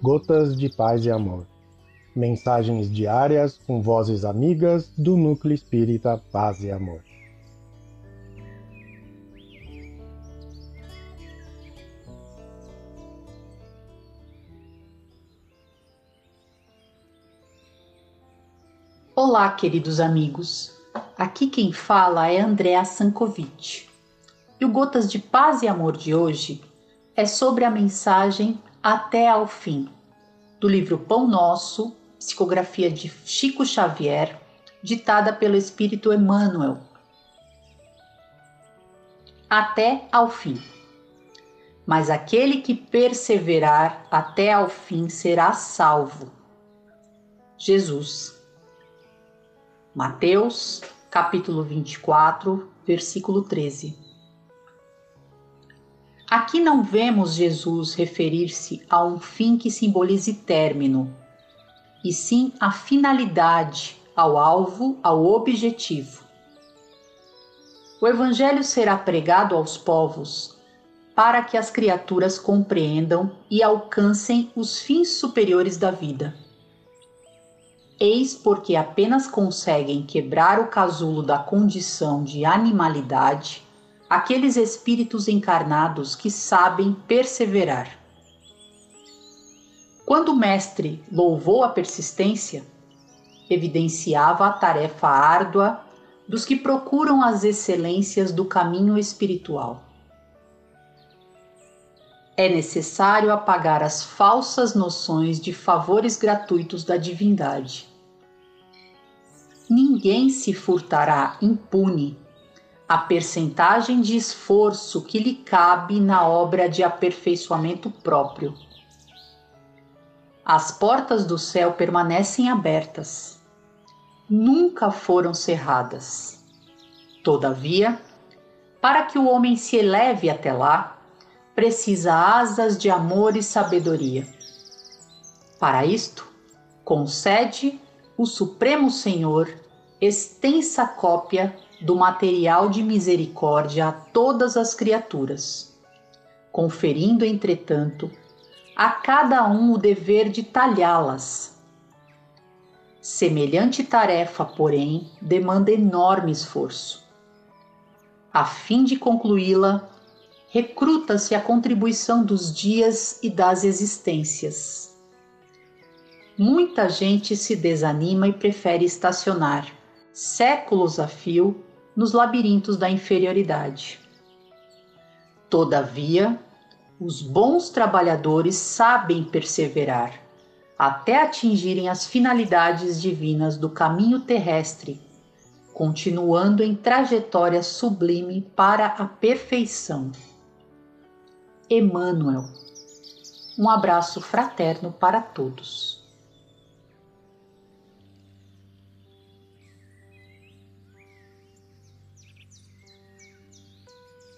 Gotas de Paz e Amor. Mensagens diárias com vozes amigas do Núcleo Espírita Paz e Amor. Olá, queridos amigos. Aqui quem fala é Andréa Sankovic. E o Gotas de Paz e Amor de hoje é sobre a mensagem Até ao Fim, do livro Pão Nosso, psicografia de Chico Xavier, ditada pelo Espírito Emmanuel. Até ao fim. Mas aquele que perseverar até ao fim será salvo. Jesus. Mateus, capítulo 24, versículo 13. Aqui não vemos Jesus referir-se a um fim que simbolize término, e sim a finalidade, ao alvo, ao objetivo. O Evangelho será pregado aos povos para que as criaturas compreendam e alcancem os fins superiores da vida. Eis porque apenas conseguem quebrar o casulo da condição de animalidade aqueles espíritos encarnados que sabem perseverar. Quando o Mestre louvou a persistência, evidenciava a tarefa árdua dos que procuram as excelências do caminho espiritual. É necessário apagar as falsas noções de favores gratuitos da divindade. Ninguém se furtará impune a percentagem de esforço que lhe cabe na obra de aperfeiçoamento próprio. As portas do céu permanecem abertas, nunca foram cerradas. Todavia, para que o homem se eleve até lá, precisa asas de amor e sabedoria. Para isto, concede o Supremo Senhor extensa cópia do material de misericórdia a todas as criaturas, conferindo, entretanto, a cada um o dever de talhá-las. Semelhante tarefa, porém, demanda enorme esforço. A fim de concluí-la, recruta-se a contribuição dos dias e das existências. Muita gente se desanima e prefere estacionar, séculos a fio, nos labirintos da inferioridade. Todavia, os bons trabalhadores sabem perseverar até atingirem as finalidades divinas do caminho terrestre, continuando em trajetória sublime para a perfeição. Emmanuel. Um abraço fraterno para todos.